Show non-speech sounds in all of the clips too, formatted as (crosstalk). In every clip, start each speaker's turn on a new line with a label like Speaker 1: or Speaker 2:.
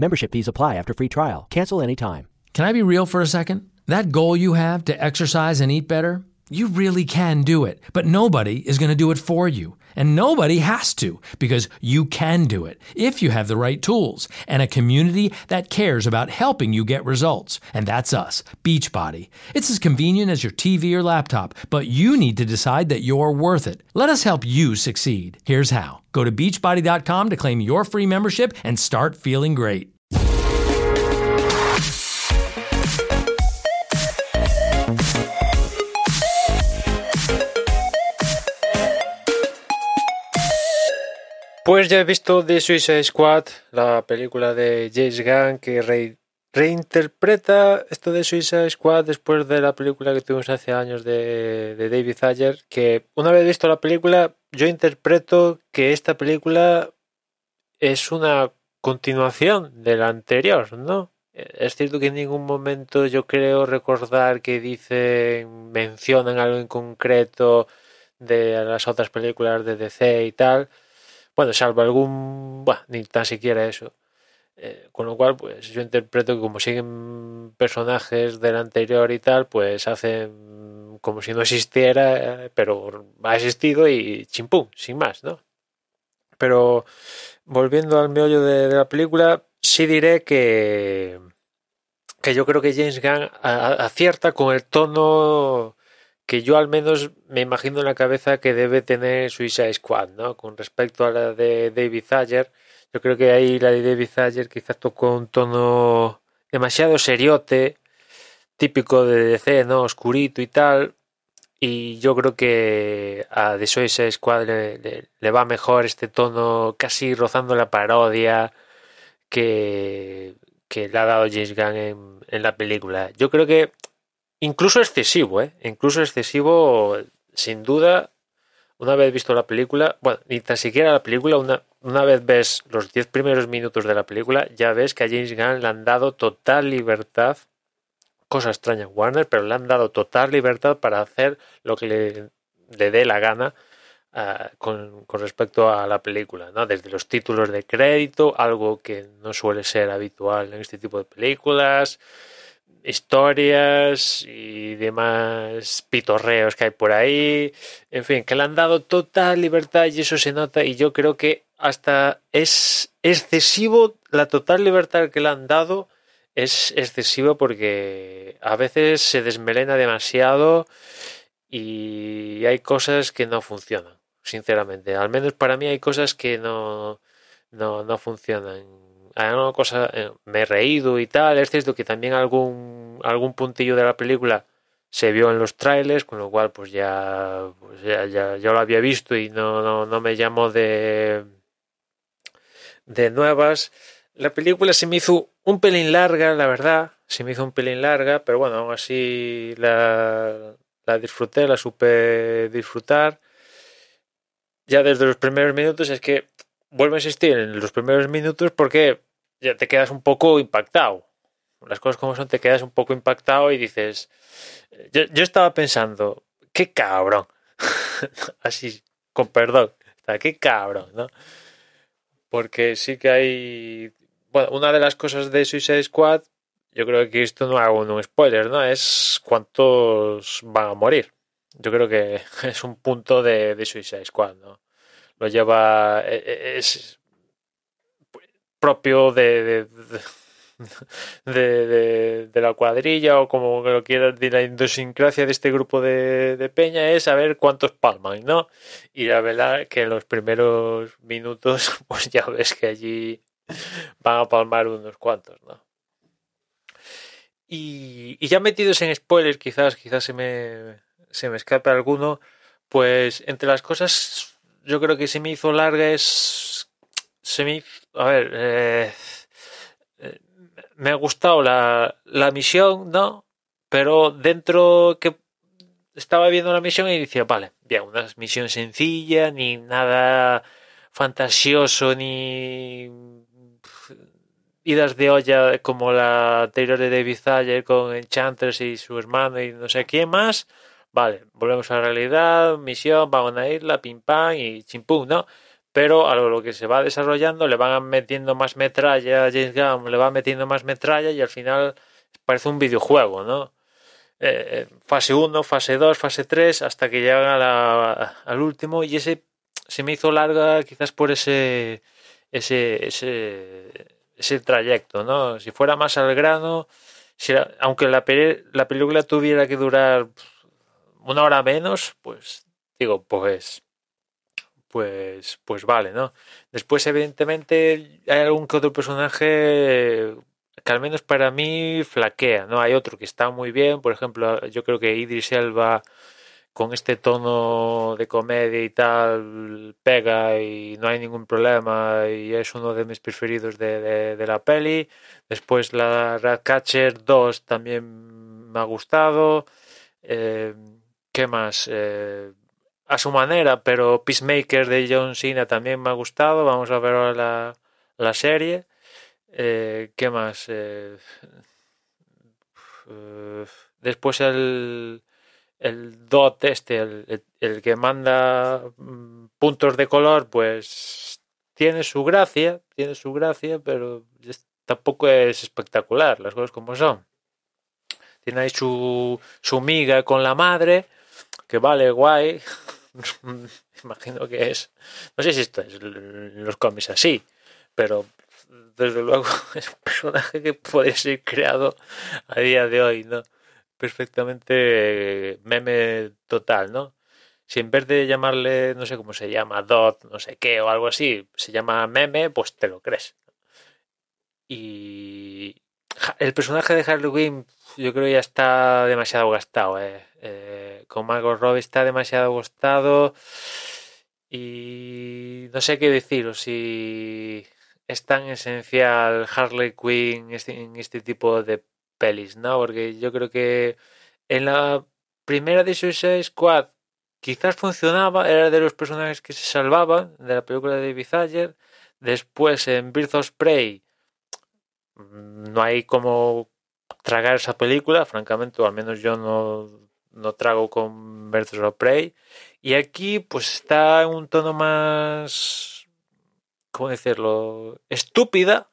Speaker 1: Membership fees apply after free trial. Cancel anytime.
Speaker 2: Can I be real for a second? That goal you have to exercise and eat better, you really can do it, but nobody is going to do it for you. And nobody has to because you can do it if you have the right tools and a community that cares about helping you get results. And that's us, Beachbody. It's as convenient as your TV or laptop, but you need to decide that you're worth it. Let us help you succeed. Here's how go to beachbody.com to claim your free membership and start feeling great.
Speaker 3: Pues ya he visto The Suicide Squad, la película de James Gunn que re- reinterpreta esto de Suicide Squad después de la película que tuvimos hace años de, de David Ayer, que una vez visto la película, yo interpreto que esta película es una continuación de la anterior, ¿no? Es cierto que en ningún momento yo creo recordar que dicen, mencionan algo en concreto de las otras películas de DC y tal. Bueno, salvo algún, ni tan siquiera eso. Eh, con lo cual, pues yo interpreto que como siguen personajes del anterior y tal, pues hacen como si no existiera, pero ha existido y chimpum, sin más, ¿no? Pero volviendo al meollo de, de la película, sí diré que, que yo creo que James Gunn acierta con el tono que yo al menos me imagino en la cabeza que debe tener Suicide Squad, ¿no? Con respecto a la de David Ayer, yo creo que ahí la de David Ayer quizás tocó un tono demasiado seriote, típico de DC, ¿no? Oscurito y tal. Y yo creo que a The Suicide Squad le, va mejor este tono casi rozando la parodia que, que le ha dado James Gunn en la película. Yo creo que incluso excesivo, ¿eh? Incluso excesivo, sin duda, una vez visto la película, bueno, ni tan siquiera la película, una, una vez ves los 10 primeros minutos de la película, ya ves que a James Gunn le han dado total libertad, cosa extraña Warner, pero le han dado total libertad para hacer lo que le, le dé la gana ah, con, con respecto a la película, ¿no? Desde los títulos de crédito, algo que no suele ser habitual en este tipo de películas, historias y demás pitorreos que hay por ahí. En fin, que le han dado total libertad y eso se nota y yo creo que hasta es excesivo la total libertad que le han dado es excesivo porque a veces se desmelena demasiado y hay cosas que no funcionan, sinceramente. Al menos para mí hay cosas que no, no, no funcionan. Hay una cosa, eh, me he reído y tal. Es cierto que también algún, algún puntillo de la película se vio en los trailers, con lo cual pues ya, pues ya, ya, ya lo había visto y no, no, no me llamó de, de nuevas. La película se me hizo un pelín larga, la verdad. Se me hizo un pelín larga, pero bueno, aún así la, la disfruté, la supe disfrutar. Ya desde los primeros minutos es que vuelvo a insistir en los primeros minutos porque ya te quedas un poco impactado. Las cosas como son, te quedas un poco impactado y dices. Yo, yo estaba pensando, qué cabrón. (laughs) Así, con perdón. Qué cabrón, ¿no? Porque sí que hay. Bueno, una de las cosas de Suicide Squad, yo creo que esto no hago un spoiler, ¿no? Es cuántos van a morir. Yo creo que (laughs) es un punto de Suicide Squad, ¿no? Lo lleva. e- e- Es propio de, de, de, de- de la cuadrilla o como lo quieras, de la idiosincrasia de este grupo de, de peña es saber cuántos palman, ¿no? Y la verdad que en los primeros minutos, (laughs) pues ya ves que allí van a palmar unos cuantos, ¿no? Y, y ya metidos en spoilers, quizás, quizás se me, se me escape alguno, pues entre las cosas yo creo que se me hizo larga es se me a ver eh, eh, me ha gustado la, la misión no pero dentro que estaba viendo la misión y decía vale bien una misión sencilla ni nada fantasioso ni idas de olla como la anterior de David Ayer con Enchantress y su hermano y no sé quién más Vale, volvemos a la realidad, misión, vamos a una isla, pim pam y chimpum, ¿no? pero a lo que se va desarrollando le van metiendo más metralla, James Gunn le va metiendo más metralla y al final parece un videojuego, ¿no? Eh, fase 1, fase 2, fase 3, hasta que llega al último y ese se me hizo larga quizás por ese, ese, ese, ese trayecto, ¿no? Si fuera más al grano, aunque la, la película tuviera que durar una hora menos, pues digo, pues pues, pues vale, ¿no? Después, evidentemente, hay algún que otro personaje que al menos para mí flaquea, ¿no? Hay otro que está muy bien, por ejemplo, yo creo que Idris Elba con este tono de comedia y tal pega y no hay ningún problema y es uno de mis preferidos de, de, la peli. Después la Ratcatcher 2 también me ha gustado. Eh, ¿Qué más? Eh, a su manera, pero Peacemaker de John Cena también me ha gustado. Vamos a ver ahora la, serie. Eh, ¿Qué más? Eh, eh, después el, el DOT este, el, que manda mm, puntos de color, pues tiene su gracia, tiene su gracia, pero tampoco es espectacular, las cosas como son. Tiene ahí su, su miga con la madre, que vale guay, (laughs) imagino que es. No sé si esto es los cómics así, pero desde luego (laughs) es un personaje que podría ser creado a día de hoy, ¿no? Perfectamente meme total, ¿no? Si en vez de llamarle, no sé cómo se llama, Dot, no sé qué, o algo así, se llama meme, pues te lo crees. Y el personaje de Harley Quinn yo creo ya está demasiado gastado. Eh. Eh, con Margot Robbie está demasiado gastado y no sé qué deciros si es tan esencial Harley Quinn en este tipo de pelis, ¿no? Porque yo creo que en la primera de Suicide Squad quizás funcionaba, era de los personajes que se salvaban de la película de David Ayer. Después en Birds of Prey no hay como tragar esa película, francamente, o al menos yo no, no trago con Birds of Prey. Y aquí pues está en un tono más, ¿cómo decirlo? Estúpida,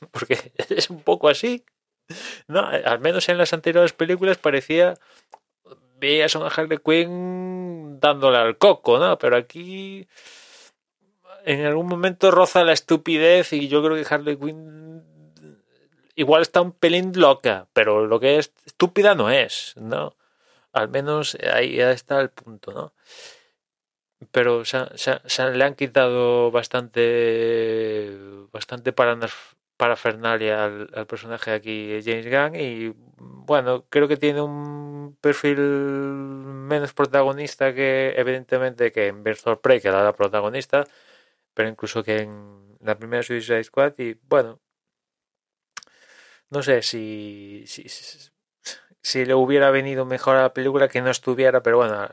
Speaker 3: (laughs) porque (laughs) es un poco así. No, al menos en las anteriores películas parecía veías a una Harley Quinn dándole al coco, ¿no? Pero aquí en algún momento roza la estupidez y yo creo que Harley Quinn igual está un pelín loca, pero lo que es estúpida no es, ¿no? Al menos ahí está el punto, ¿no? Pero se, le han quitado bastante bastante para, parafernalia al, al personaje aquí James Gunn y bueno, creo que tiene un perfil menos protagonista que evidentemente que en Bertolt Prey, que era la protagonista, pero incluso que en la primera Suicide Squad y bueno, no sé si, si, si, le hubiera venido mejor a la película que no estuviera, pero bueno,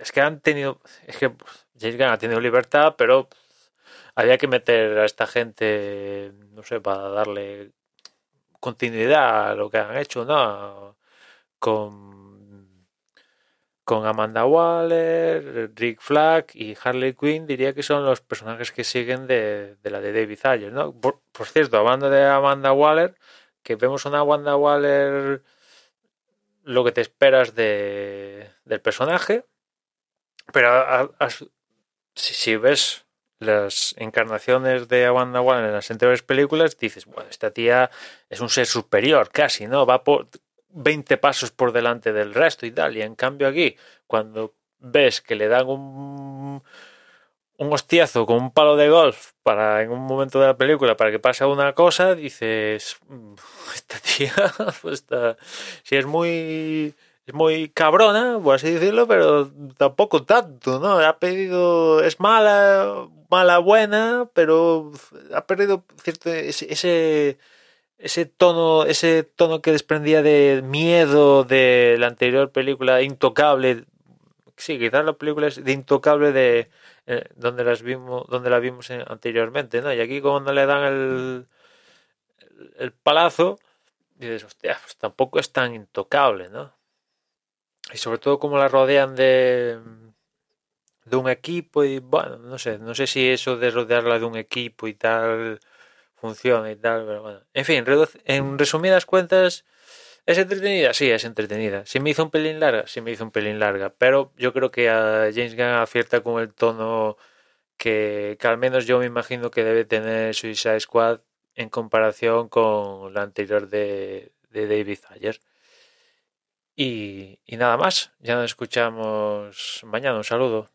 Speaker 3: es que han tenido, es que James Gunn ha tenido libertad, pero había que meter a esta gente, no sé, para darle continuidad a lo que han hecho, ¿no? Con con Amanda Waller, Rick Flag y Harley Quinn diría que son los personajes que siguen de, la de David Ayer, ¿no? Por, cierto, hablando de Amanda Waller, que vemos una Wanda Waller lo que te esperas de, del personaje, pero si, ves las encarnaciones de Wanda Waller en las anteriores películas, dices, bueno, esta tía es un ser superior casi, ¿no? Va por 20 pasos por delante del resto y tal, y en cambio aquí, cuando ves que le dan un un hostiazo con un palo de golf para en un momento de la película para que pase una cosa, dices, mm, (laughs) esta tía, (laughs) pues está, si es muy, es muy cabrona, por así decirlo, pero tampoco tanto, ¿no? Ha pedido, es mala, mala buena, pero ha perdido cierto, ese, ese, tono, ese tono que desprendía de miedo de la anterior película, intocable. Sí, quizás la película es de intocable de, eh, donde las vimos donde la vimos anteriormente no y aquí cuando le dan el el, palazo dices hostia pues tampoco es tan intocable no y sobre todo como la rodean de un equipo y bueno, no sé, no sé si eso de rodearla de un equipo y tal funciona y tal, pero bueno. En fin, en resumidas cuentas, ¿es entretenida? Sí, es entretenida. ¿Si me hizo un pelín larga? Sí me hizo un pelín larga, pero yo creo que a James Gunn acierta con el tono que, que al menos yo me imagino que debe tener Suicide Squad en comparación con la anterior de, de David Ayer. Y, y nada más, ya nos escuchamos mañana. Un saludo.